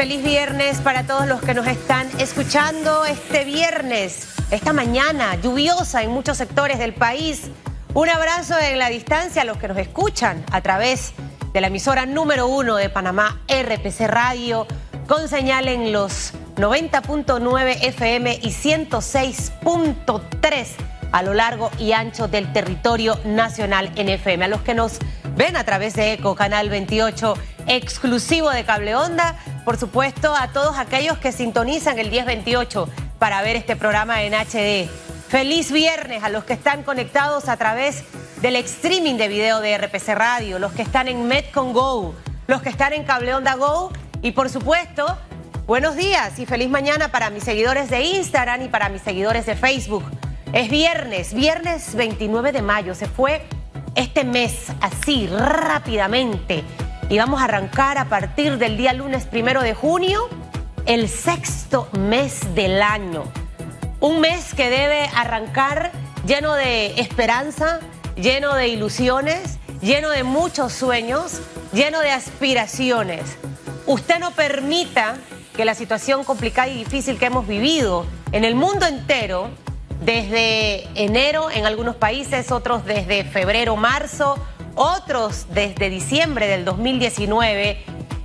Feliz viernes para todos los que nos están escuchando este viernes, esta mañana lluviosa en muchos sectores del país. Un abrazo en la distancia a los que nos escuchan a través de la emisora número uno de Panamá, RPC Radio, con señal en los 90.9 FM y 106.3 a lo largo y ancho del territorio nacional en FM. A los que nos ven a través de ECO, Canal 28, exclusivo de Cable Onda, por supuesto a todos aquellos que sintonizan el 1028 para ver este programa en HD. Feliz viernes a los que están conectados a través del streaming de video de RPC Radio, los que están en Metcon Go, los que están en Cable Onda Go y por supuesto, buenos días y feliz mañana para mis seguidores de Instagram y para mis seguidores de Facebook. Es viernes, viernes 29 de mayo, se fue este mes así rápidamente y vamos a arrancar a partir del día lunes primero de junio el sexto mes del año. Un mes que debe arrancar lleno de esperanza, lleno de ilusiones, lleno de muchos sueños, lleno de aspiraciones. Usted no permita que la situación complicada y difícil que hemos vivido en el mundo entero desde enero en algunos países, otros desde febrero, marzo, otros desde diciembre del 2019,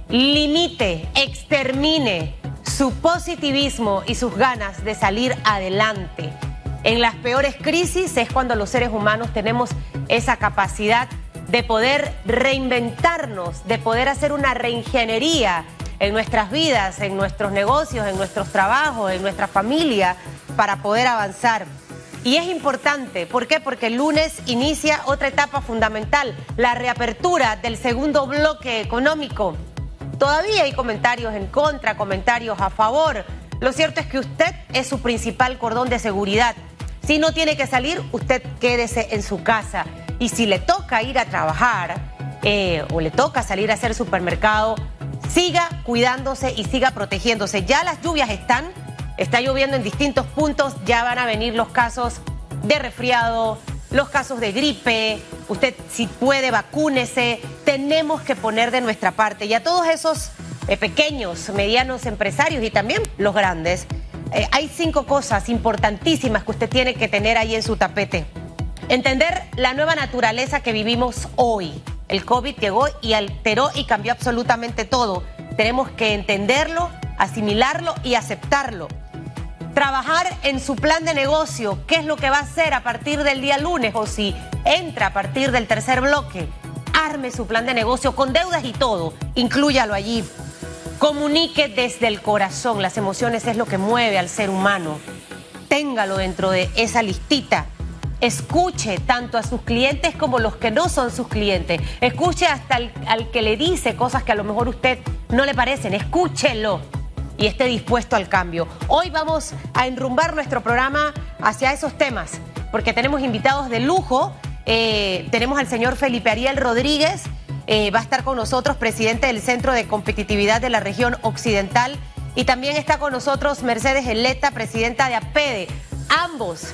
limite, extermine su positivismo y sus ganas de salir adelante. En las peores crisis es cuando los seres humanos tenemos esa capacidad de poder reinventarnos, de poder hacer una reingeniería en nuestras vidas, en nuestros negocios, en nuestros trabajos, en nuestra familia, para poder avanzar. Y es importante, ¿por qué? Porque el lunes inicia otra etapa fundamental, la reapertura del segundo bloque económico. Todavía hay comentarios en contra, comentarios a favor. Lo cierto es que usted es su principal cordón de seguridad. Si no tiene que salir, usted quédese en su casa. Y si le toca ir a trabajar eh, o le toca salir a hacer supermercado, siga cuidándose y siga protegiéndose. Ya las lluvias están Está lloviendo en distintos puntos, ya van a venir los casos de resfriado, los casos de gripe. Usted si puede vacúnese. Tenemos que poner de nuestra parte. Y a todos esos eh, pequeños, medianos empresarios y también los grandes, eh, hay cinco cosas importantísimas que usted tiene que tener ahí en su tapete. Entender la nueva naturaleza que vivimos hoy. El COVID llegó y alteró y cambió absolutamente todo. Tenemos que entenderlo, asimilarlo y aceptarlo trabajar en su plan de negocio, qué es lo que va a hacer a partir del día lunes o si entra a partir del tercer bloque. Arme su plan de negocio con deudas y todo, inclúyalo allí. Comunique desde el corazón, las emociones es lo que mueve al ser humano. Téngalo dentro de esa listita. Escuche tanto a sus clientes como los que no son sus clientes. Escuche hasta al que le dice cosas que a lo mejor usted no le parecen. Escúchelo y esté dispuesto al cambio. Hoy vamos a enrumbar nuestro programa hacia esos temas, porque tenemos invitados de lujo. Eh, tenemos al señor Felipe Ariel Rodríguez, eh, va a estar con nosotros, presidente del Centro de Competitividad de la Región Occidental. Y también está con nosotros Mercedes Eleta, presidenta de APEDE. Ambos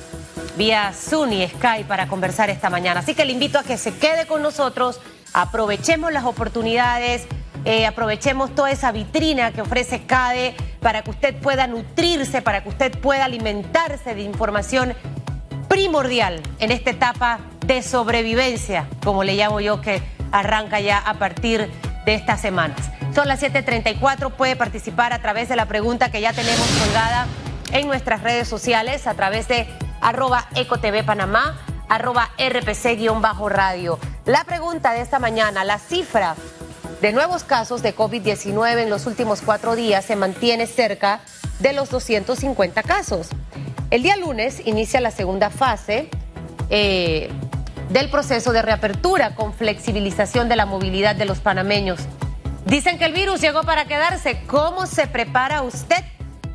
vía Zoom y Skype para conversar esta mañana. Así que le invito a que se quede con nosotros, aprovechemos las oportunidades eh, aprovechemos toda esa vitrina que ofrece CADE para que usted pueda nutrirse, para que usted pueda alimentarse de información primordial en esta etapa de sobrevivencia, como le llamo yo, que arranca ya a partir de estas semanas. Son las 7:34, puede participar a través de la pregunta que ya tenemos colgada en nuestras redes sociales, a través de arroba ecotv panamá, arroba rpc-radio. La pregunta de esta mañana, la cifra de nuevos casos de COVID-19 en los últimos cuatro días se mantiene cerca de los 250 casos. El día lunes inicia la segunda fase eh, del proceso de reapertura con flexibilización de la movilidad de los panameños. Dicen que el virus llegó para quedarse. ¿Cómo se prepara usted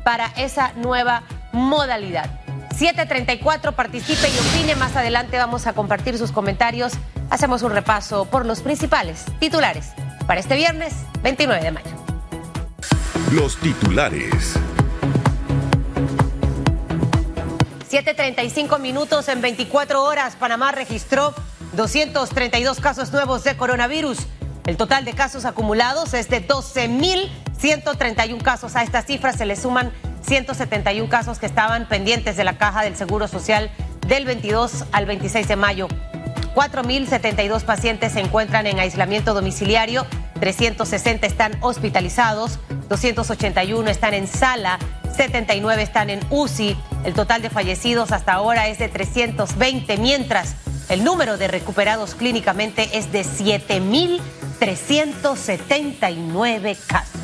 para esa nueva modalidad? 734, participe y opine. Más adelante vamos a compartir sus comentarios. Hacemos un repaso por los principales titulares para este viernes 29 de mayo. Los titulares. 7.35 minutos en 24 horas. Panamá registró 232 casos nuevos de coronavirus. El total de casos acumulados es de 12.000. 131 casos. A estas cifras se le suman 171 casos que estaban pendientes de la caja del Seguro Social del 22 al 26 de mayo. 4.072 pacientes se encuentran en aislamiento domiciliario, 360 están hospitalizados, 281 están en sala, 79 están en UCI. El total de fallecidos hasta ahora es de 320, mientras el número de recuperados clínicamente es de 7.379 casos.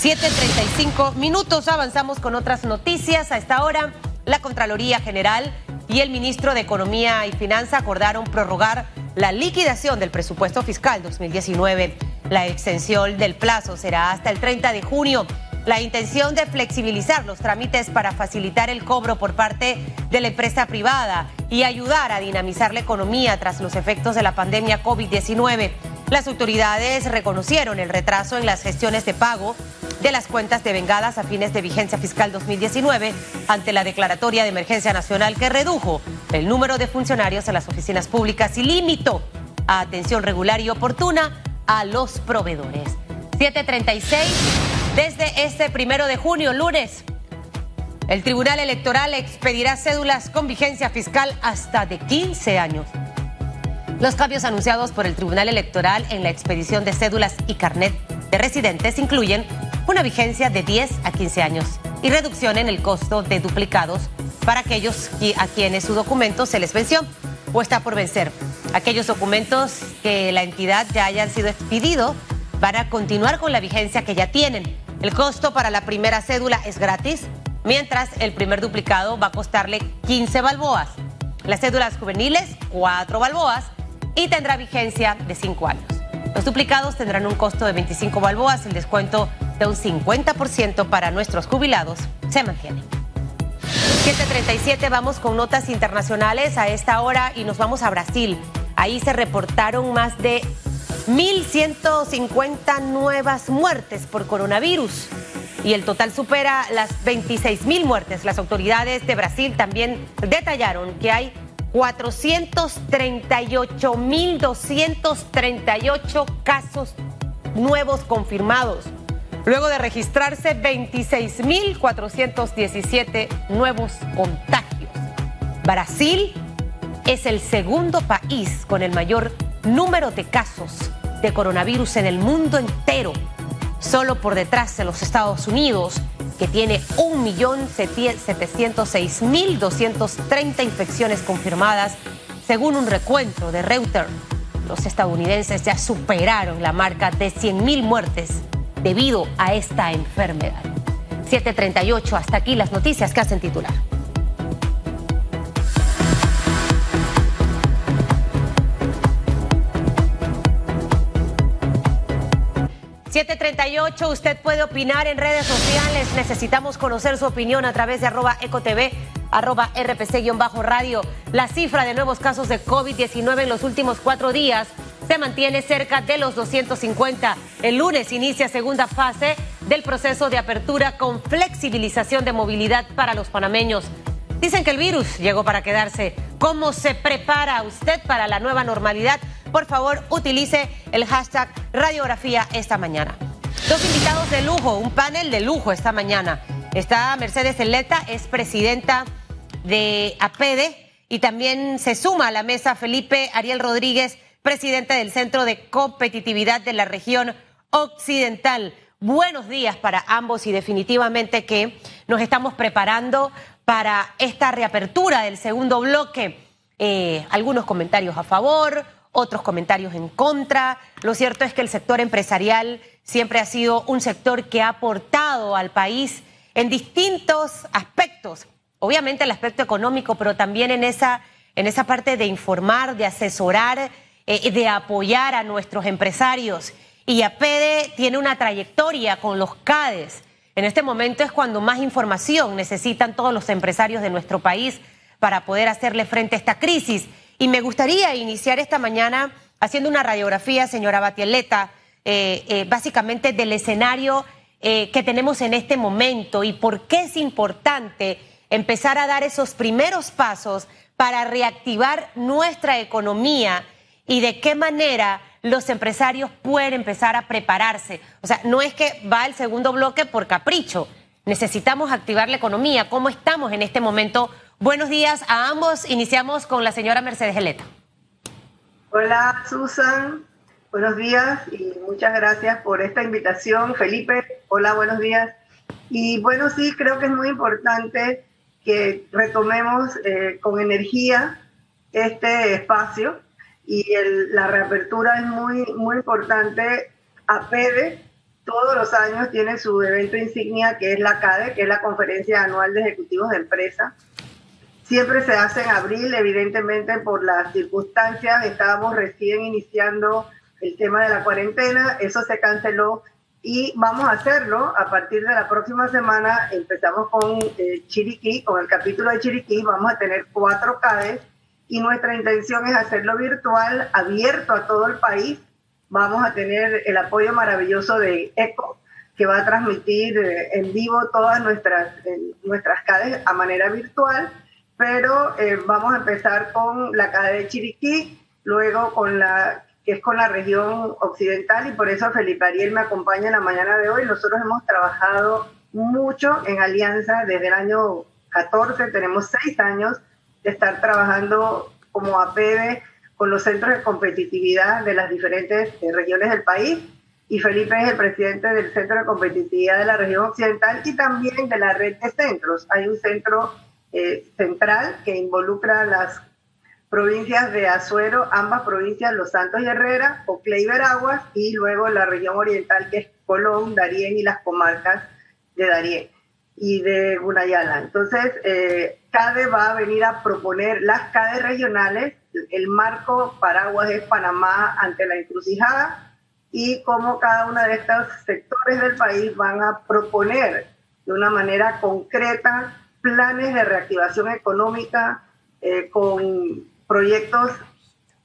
7.35 minutos, avanzamos con otras noticias. A esta hora, la Contraloría General y el ministro de Economía y Finanza acordaron prorrogar la liquidación del presupuesto fiscal 2019. La extensión del plazo será hasta el 30 de junio. La intención de flexibilizar los trámites para facilitar el cobro por parte de la empresa privada y ayudar a dinamizar la economía tras los efectos de la pandemia COVID-19. Las autoridades reconocieron el retraso en las gestiones de pago de las cuentas devengadas a fines de vigencia fiscal 2019 ante la declaratoria de emergencia nacional que redujo el número de funcionarios en las oficinas públicas y limitó a atención regular y oportuna a los proveedores. 736, desde este primero de junio, lunes, el Tribunal Electoral expedirá cédulas con vigencia fiscal hasta de 15 años. Los cambios anunciados por el Tribunal Electoral en la expedición de cédulas y carnet de residentes incluyen una vigencia de 10 a 15 años y reducción en el costo de duplicados para aquellos a quienes su documento se les venció o está por vencer. Aquellos documentos que la entidad ya hayan sido expedidos van a continuar con la vigencia que ya tienen. El costo para la primera cédula es gratis, mientras el primer duplicado va a costarle 15 balboas. Las cédulas juveniles, 4 balboas y tendrá vigencia de 5 años. Los duplicados tendrán un costo de 25 balboas, el descuento de un 50% para nuestros jubilados se mantiene. 737, vamos con notas internacionales a esta hora y nos vamos a Brasil. Ahí se reportaron más de 1.150 nuevas muertes por coronavirus y el total supera las 26.000 muertes. Las autoridades de Brasil también detallaron que hay 438.238 casos nuevos confirmados luego de registrarse 26.417 nuevos contagios. Brasil es el segundo país con el mayor número de casos de coronavirus en el mundo entero, solo por detrás de los Estados Unidos, que tiene 1.706.230 infecciones confirmadas, según un recuento de Reuters. Los estadounidenses ya superaron la marca de 100.000 muertes debido a esta enfermedad. 738, hasta aquí las noticias que hacen titular. ...738, usted puede opinar en redes sociales... ...necesitamos conocer su opinión a través de arroba ecotv... ...arroba rpc-radio... ...la cifra de nuevos casos de COVID-19 en los últimos cuatro días se mantiene cerca de los 250. El lunes inicia segunda fase del proceso de apertura con flexibilización de movilidad para los panameños. Dicen que el virus llegó para quedarse. ¿Cómo se prepara usted para la nueva normalidad? Por favor, utilice el hashtag radiografía esta mañana. Dos invitados de lujo, un panel de lujo esta mañana. Está Mercedes Eleta, es presidenta de APEDE y también se suma a la mesa Felipe Ariel Rodríguez, presidente del Centro de Competitividad de la región occidental. Buenos días para ambos y definitivamente que nos estamos preparando para esta reapertura del segundo bloque. Eh, algunos comentarios a favor, otros comentarios en contra. Lo cierto es que el sector empresarial siempre ha sido un sector que ha aportado al país en distintos aspectos. Obviamente el aspecto económico, pero también en esa, en esa parte de informar, de asesorar eh, de apoyar a nuestros empresarios. Y APEDE tiene una trayectoria con los CADES. En este momento es cuando más información necesitan todos los empresarios de nuestro país para poder hacerle frente a esta crisis. Y me gustaría iniciar esta mañana haciendo una radiografía, señora Batieleta, eh, eh, básicamente del escenario que tenemos en este momento y por qué es importante empezar a dar esos primeros pasos para reactivar nuestra economía y de qué manera los empresarios pueden empezar a prepararse? O sea, no es que va el segundo bloque por capricho. Necesitamos activar la economía. ¿Cómo estamos en este momento? Buenos días a ambos. Iniciamos con la señora Mercedes Geleta. Hola, Susan. Buenos días y muchas gracias por esta invitación. Felipe, hola, buenos días. Y bueno, sí, creo que es muy importante que retomemos eh, con energía este espacio y la reapertura es muy, muy importante. APEDE todos los años tiene su evento insignia que es la CADE, que es la Conferencia Anual de Ejecutivos de Empresa. Siempre se hace en abril, evidentemente por las circunstancias, estábamos recién iniciando el tema de la cuarentena, eso se canceló y vamos a hacerlo a partir de la próxima semana. Empezamos con eh, Chiriquí, con el capítulo de Chiriquí, vamos a tener cuatro CADES y nuestra intención es hacerlo virtual, abierto a todo el país. Vamos a tener el apoyo maravilloso de ECO, que va a transmitir eh, en vivo todas nuestras, nuestras CADES a manera virtual, pero eh, vamos a empezar con la CADE de Chiriquí, luego con la que es con la región occidental y por eso Felipe Ariel me acompaña en la mañana de hoy. Nosotros hemos trabajado mucho en alianza desde el año 14, tenemos seis años estar trabajando como APB con los centros de competitividad de las diferentes eh, regiones del país. Y Felipe es el presidente del Centro de Competitividad de la región occidental y también de la red de centros. Hay un centro eh, central que involucra las provincias de Azuero, ambas provincias, Los Santos y Herrera, Oclé y Veraguas, y luego la región oriental que es Colón, Darién y las comarcas de Darién y de Gunayala. Entonces, eh, CADE va a venir a proponer las CADE regionales, el marco paraguas es Panamá ante la encrucijada y cómo cada uno de estos sectores del país van a proponer de una manera concreta planes de reactivación económica eh, con proyectos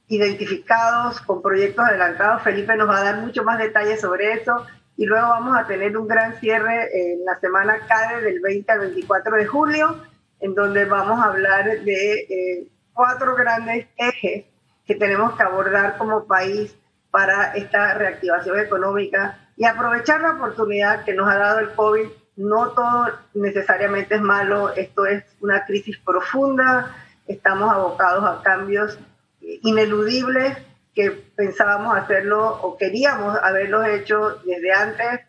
identificados, con proyectos adelantados. Felipe nos va a dar mucho más detalles sobre eso y luego vamos a tener un gran cierre en la semana CADE del 20 al 24 de julio, en donde vamos a hablar de eh, cuatro grandes ejes que tenemos que abordar como país para esta reactivación económica y aprovechar la oportunidad que nos ha dado el COVID. No todo necesariamente es malo, esto es una crisis profunda, estamos abocados a cambios ineludibles que pensábamos hacerlo o queríamos haberlo hecho desde antes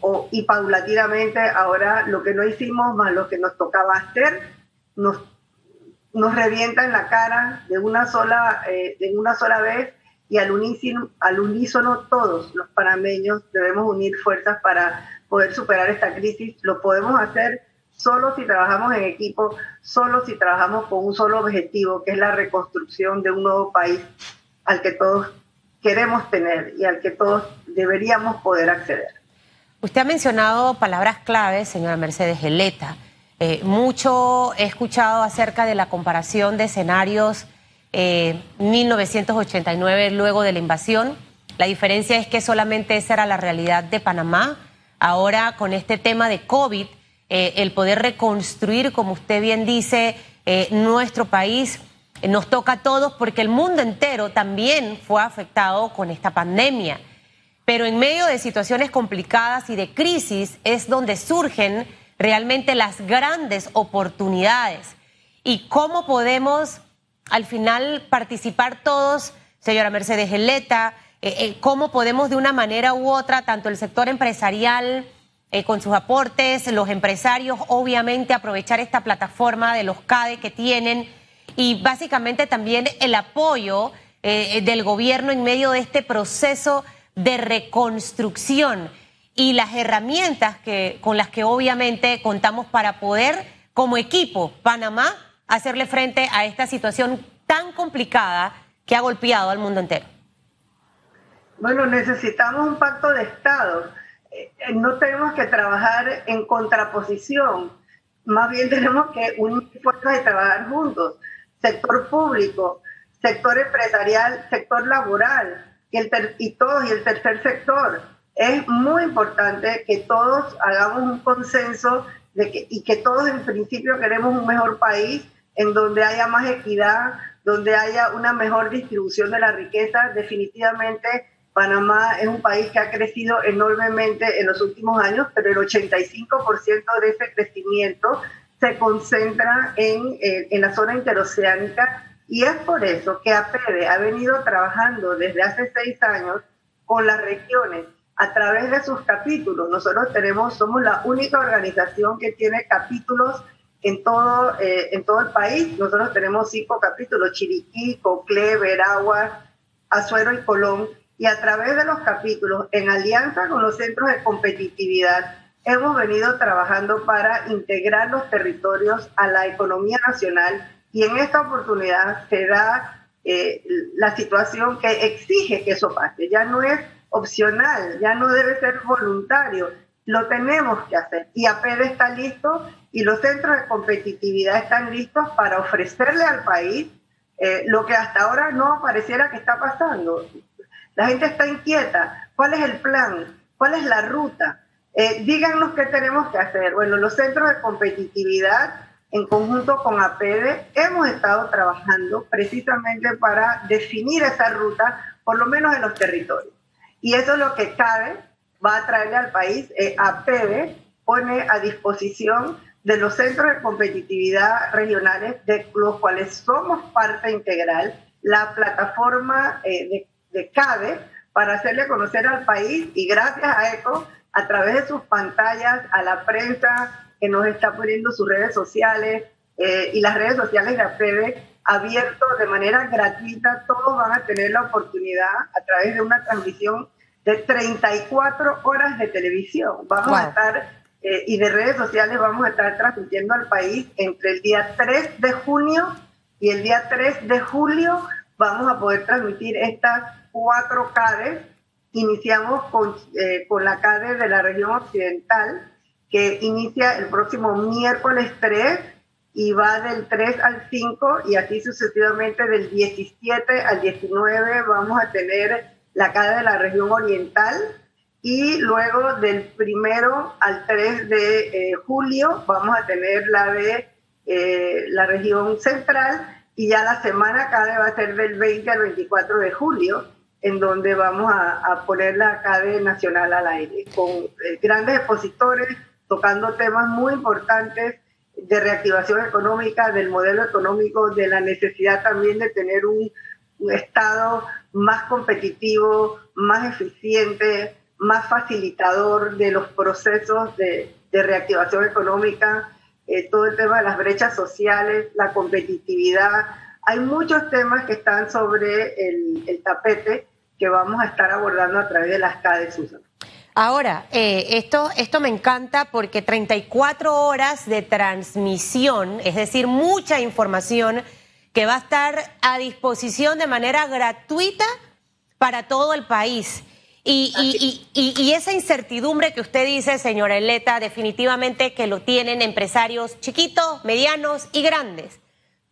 o, y paulatinamente ahora lo que no hicimos más lo que nos tocaba hacer nos, nos revienta en la cara de una sola, eh, de una sola vez y al unísono, al unísono todos los panameños debemos unir fuerzas para poder superar esta crisis. Lo podemos hacer solo si trabajamos en equipo, solo si trabajamos con un solo objetivo, que es la reconstrucción de un nuevo país al que todos queremos tener y al que todos deberíamos poder acceder. Usted ha mencionado palabras claves, señora Mercedes Geleta. Eh, mucho he escuchado acerca de la comparación de escenarios 1989 eh, luego de la invasión. La diferencia es que solamente esa era la realidad de Panamá. Ahora con este tema de COVID, eh, el poder reconstruir, como usted bien dice, nuestro país nos toca a todos porque el mundo entero también fue afectado con esta pandemia. Pero en medio de situaciones complicadas y de crisis es donde surgen realmente las grandes oportunidades. ¿Y cómo podemos al final participar todos, señora Mercedes Geleta? Eh, eh, ¿Cómo podemos de una manera u otra, tanto el sector empresarial, eh, con sus aportes, los empresarios, obviamente aprovechar esta plataforma de los CADE que tienen? Y básicamente también el apoyo eh, del gobierno en medio de este proceso de reconstrucción y las herramientas que, con las que obviamente contamos para poder, como equipo, Panamá, hacerle frente a esta situación tan complicada que ha golpeado al mundo entero. Bueno, necesitamos un pacto de Estado. Eh, no tenemos que trabajar en contraposición, más bien tenemos que unir fuerzas y trabajar juntos sector público, sector empresarial, sector laboral y, el y todos y el tercer sector. Es muy importante que todos hagamos un consenso de que, y que todos en principio queremos un mejor país en donde haya más equidad, donde haya una mejor distribución de la riqueza. Definitivamente Panamá es un país que ha crecido enormemente en los últimos años, pero el 85% de ese crecimiento se concentra en, eh, en, la zona interoceánica y es por eso que APEDE ha venido trabajando desde hace seis años con las regiones a través de sus capítulos. Nosotros tenemos, somos la única organización que tiene capítulos en todo, eh, en todo el país. Nosotros tenemos cinco capítulos, Chiriquí, Coclé, Veragua, Azuero y Colón. Y a través de los capítulos, en alianza con los centros de competitividad, hemos venido trabajando para integrar los territorios a la economía nacional y en esta oportunidad se da eh, la situación que exige que eso pase. Ya no es opcional, ya no debe ser voluntario, lo tenemos que hacer. Y APED está listo y los centros de competitividad están listos para ofrecerle al país eh, lo que hasta ahora no pareciera que está pasando. La gente está inquieta. ¿Cuál es el plan? ¿Cuál es la ruta? Eh, díganos qué tenemos que hacer. Bueno, los centros de competitividad en conjunto con APEDE, hemos estado trabajando precisamente para definir esa ruta, por lo menos en los territorios. Y eso es lo que CADE va a traerle al país. Eh, pone a disposición de los centros de competitividad regionales, de los cuales somos parte integral, la plataforma eh, de, de CADE para hacerle conocer al país y gracias a ECO, a través de sus pantallas, a la prensa, que nos está poniendo sus redes sociales eh, y las redes sociales de APEDE abierto de manera gratuita. Todos van a tener la oportunidad a través de una transmisión de 34 horas de televisión. Vamos a estar, eh, y de redes sociales, vamos a estar transmitiendo al país entre el día 3 de junio y el día 3 de julio. Vamos a poder transmitir estas cuatro CADES. Iniciamos con, eh, con la CADE de la región occidental, que inicia el próximo miércoles 3 y va del 3 al 5 y así sucesivamente del 17 al 19 vamos a tener la cara de la región oriental y luego del primero al 3 de eh, julio vamos a tener la de eh, la región central y ya la semana cada va a ser del 20 al 24 de julio en donde vamos a, poner la CADE nacional al aire con eh, grandes expositores tocando temas muy importantes de reactivación económica, del modelo económico, de la necesidad también de tener un, Estado más competitivo, más eficiente, más facilitador de los procesos de, reactivación económica, eh, todo el tema de las brechas sociales, la competitividad. Hay muchos temas que están sobre el, tapete que vamos a estar abordando a través de las CADES, Susan. Ahora, eh, esto, esto me encanta porque 34 horas de transmisión, es decir, mucha información que va a estar a disposición de manera gratuita para todo el país. Y, y, esa incertidumbre que usted dice, señora Eleta, definitivamente que lo tienen empresarios chiquitos, medianos y grandes.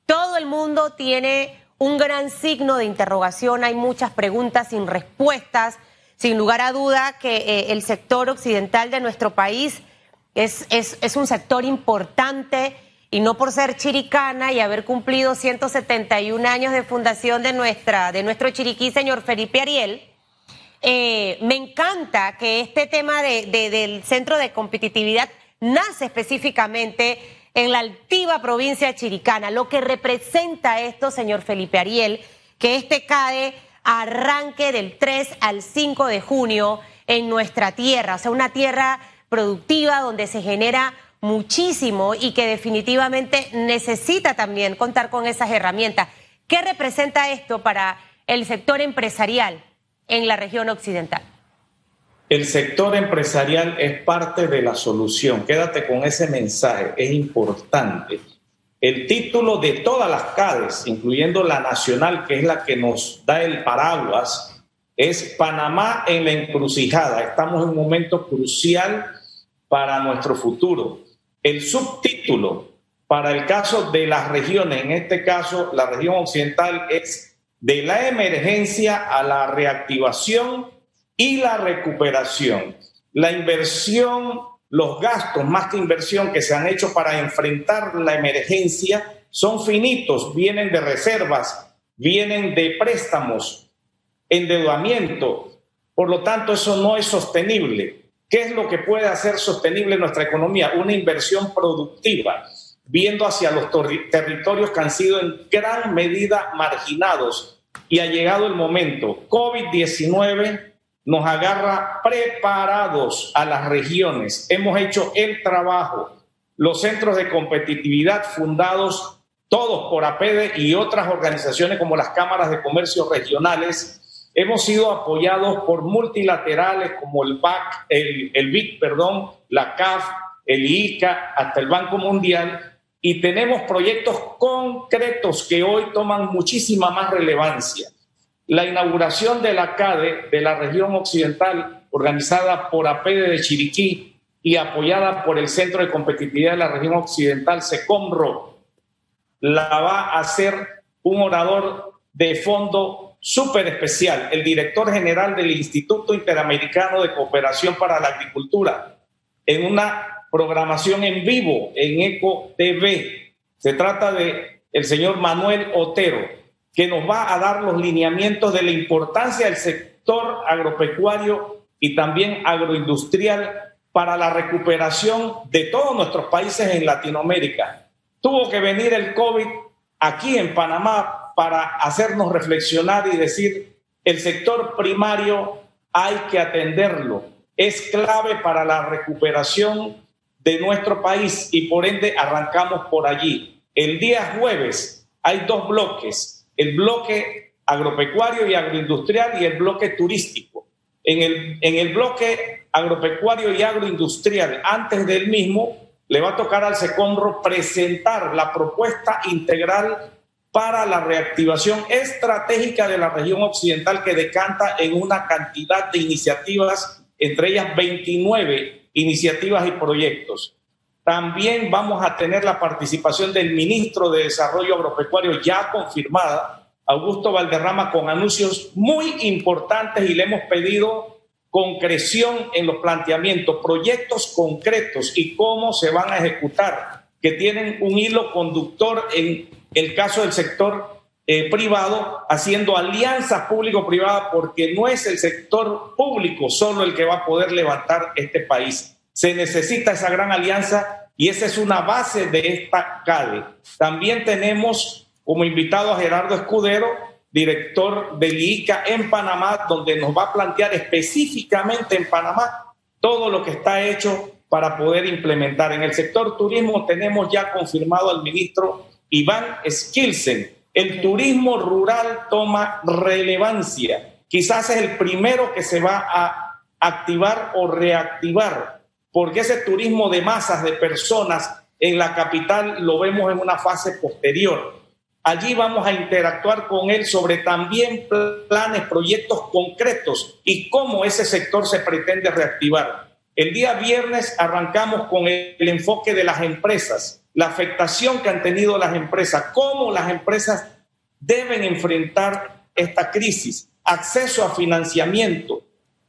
Todo el mundo tiene un gran signo de interrogación, hay muchas preguntas sin respuestas. Sin lugar a duda que eh, el sector occidental de nuestro país es, es, un sector importante y no por ser chiricana y haber cumplido 171 años de fundación de, nuestra, de nuestro chiriquí, señor Felipe Ariel, eh, me encanta que este tema de, del centro de competitividad nace específicamente en la altiva provincia chiricana. Lo que representa esto, señor Felipe Ariel, que este CADE arranque del 3 al 5 de junio en nuestra tierra, o sea, una tierra productiva donde se genera muchísimo y que definitivamente necesita también contar con esas herramientas. ¿Qué representa esto para el sector empresarial en la región occidental? El sector empresarial es parte de la solución. Quédate con ese mensaje, es importante. El título de todas las CADES, incluyendo la nacional, que es la que nos da el paraguas, es Panamá en la encrucijada. Estamos en un momento crucial para nuestro futuro. El subtítulo para el caso de las regiones, en este caso la región occidental, es de la emergencia a la reactivación y la recuperación. La inversión los gastos más que inversión que se han hecho para enfrentar la emergencia son finitos, vienen de reservas, vienen de préstamos, endeudamiento, Por lo tanto, eso no es sostenible. ¿Qué es lo que puede hacer sostenible nuestra economía? Una inversión productiva, viendo hacia los territorios que han sido en gran medida marginados. Y ha llegado el momento. COVID-19 nos agarra preparados a las regiones. Hemos hecho el trabajo. Los centros de competitividad fundados todos por APEDE y otras organizaciones como las cámaras de comercio regionales, hemos sido apoyados por multilaterales como el BAC, el, el BIC, perdón, la CAF, el ICA, hasta el Banco Mundial, y tenemos proyectos concretos que hoy toman muchísima más relevancia la inauguración de la CADE de la región occidental, organizada por APEDE de Chiriquí y apoyada por el Centro de Competitividad de la región occidental, SECOMRO, la va a hacer un orador de fondo súper especial, el director general del Instituto Interamericano de Cooperación para la Agricultura, en una programación en vivo en ECO TV. Se trata de el señor Manuel Otero, que nos va a dar los lineamientos de la importancia del sector agropecuario y también agroindustrial para la recuperación de todos nuestros países en Latinoamérica. Tuvo que venir el COVID aquí en Panamá para hacernos reflexionar y decir, el sector primario hay que atenderlo. Es clave para la recuperación de nuestro país y por ende arrancamos por allí. El día jueves hay dos bloques el bloque agropecuario y agroindustrial y el bloque turístico. En el, en el bloque agropecuario y agroindustrial, antes del mismo, le va a tocar al SECONRO presentar la propuesta integral para la reactivación estratégica de la región occidental que decanta en una cantidad de iniciativas, entre ellas 29 iniciativas y proyectos. También vamos a tener la participación del ministro de Desarrollo Agropecuario ya confirmada, Augusto Valderrama, con anuncios muy importantes y le hemos pedido concreción en los planteamientos, proyectos concretos y cómo se van a ejecutar, que tienen un hilo conductor en el caso del sector eh, privado, haciendo alianzas público-privadas, porque no es el sector público solo el que va a poder levantar este país se necesita esa gran alianza y esa es una base de esta CADE. También tenemos como invitado a Gerardo Escudero, director del ICA en Panamá, donde nos va a plantear específicamente en Panamá todo lo que está hecho para poder implementar. En el sector turismo tenemos ya confirmado al ministro Iván Skilsen. El turismo rural toma relevancia. Quizás es el primero que se va a activar o reactivar porque ese turismo de masas, de personas en la capital, lo vemos en una fase posterior. Allí vamos a interactuar con él sobre también planes, proyectos concretos y cómo ese sector se pretende reactivar. El día viernes arrancamos con el, enfoque de las empresas, la afectación que han tenido las empresas, cómo las empresas deben enfrentar esta crisis, acceso a financiamiento,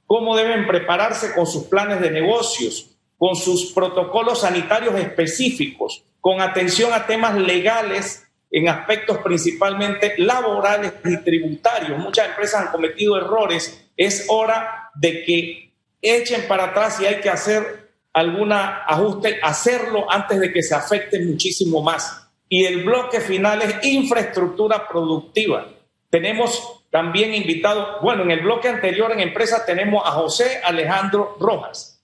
cómo deben prepararse con sus planes de negocios, con sus protocolos sanitarios específicos, con atención a temas legales en aspectos principalmente laborales y tributarios. Muchas empresas han cometido errores. Es hora de que echen para atrás y hay que hacer algún ajuste, hacerlo antes de que se afecte muchísimo más. Y el bloque final es infraestructura productiva. Tenemos también invitado, bueno, en el bloque anterior en empresas tenemos a José Alejandro Rojas,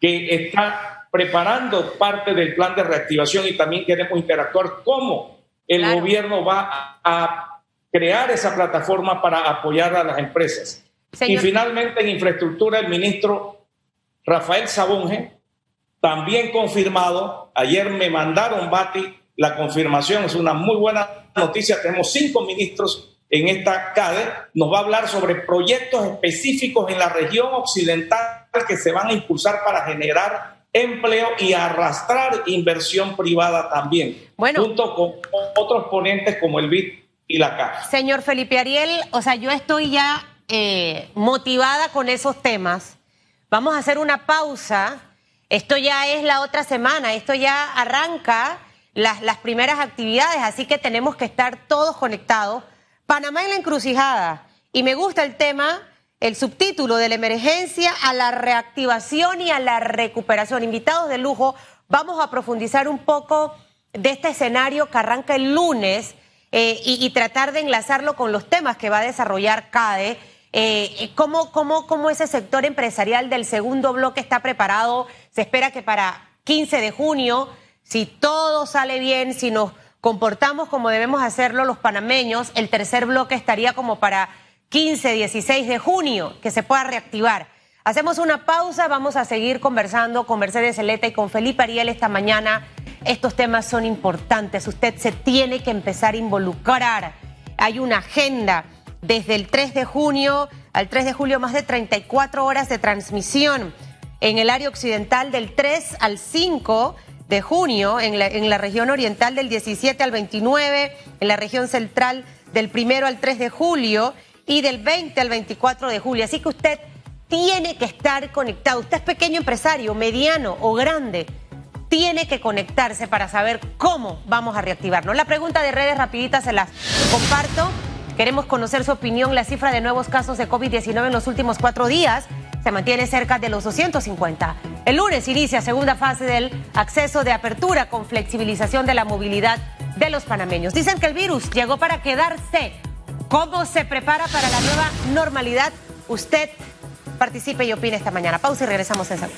que está preparando parte del plan de reactivación y también queremos interactuar cómo el gobierno va a, crear esa plataforma para apoyar a las empresas. Y finalmente en infraestructura el ministro Rafael Sabonge, también confirmado, ayer me mandaron Bati la confirmación, es una muy buena noticia, tenemos cinco ministros en esta CADE, nos va a hablar sobre proyectos específicos en la región occidental que se van a impulsar para generar empleo y arrastrar inversión privada también, bueno, junto con otros ponentes como el BID y la CAF. Señor Felipe Ariel, o sea, yo estoy ya eh, motivada con esos temas. Vamos a hacer una pausa. Esto ya es la otra semana, esto ya arranca las, las primeras actividades, así que tenemos que estar todos conectados Panamá en la encrucijada. Y me gusta el tema el subtítulo de la emergencia a la reactivación y a la recuperación. Invitados de lujo, vamos a profundizar un poco de este escenario que arranca el lunes eh, y, tratar de enlazarlo con los temas que va a desarrollar CADE. Eh, ¿cómo, cómo, ¿Cómo ese sector empresarial del segundo bloque está preparado? Se espera que para 15 de junio, si todo sale bien, si nos comportamos como debemos hacerlo los panameños, el tercer bloque estaría como para 15, 16 de junio, que se pueda reactivar. Hacemos una pausa, vamos a seguir conversando con Mercedes Zeleta y con Felipe Ariel esta mañana. Estos temas son importantes, usted se tiene que empezar a involucrar. Hay una agenda desde el 3 de junio al 3 de julio, más de 34 horas de transmisión en el área occidental del 3 al 5 de junio, en la, región oriental del 17 al 29, en la región central del 1 al 3 de julio y del 20 al 24 de julio. Así que usted tiene que estar conectado. Usted es pequeño empresario, mediano o grande. Tiene que conectarse para saber cómo vamos a reactivarnos. La pregunta de redes rapidita se las comparto. Queremos conocer su opinión. La cifra de nuevos casos de COVID-19 en los últimos cuatro días se mantiene cerca de los 250. El lunes inicia segunda fase del acceso de apertura con flexibilización de la movilidad de los panameños. Dicen que el virus llegó para quedarse. ¿Cómo se prepara para la nueva normalidad? Usted participe y opine esta mañana. Pausa y regresamos en salud.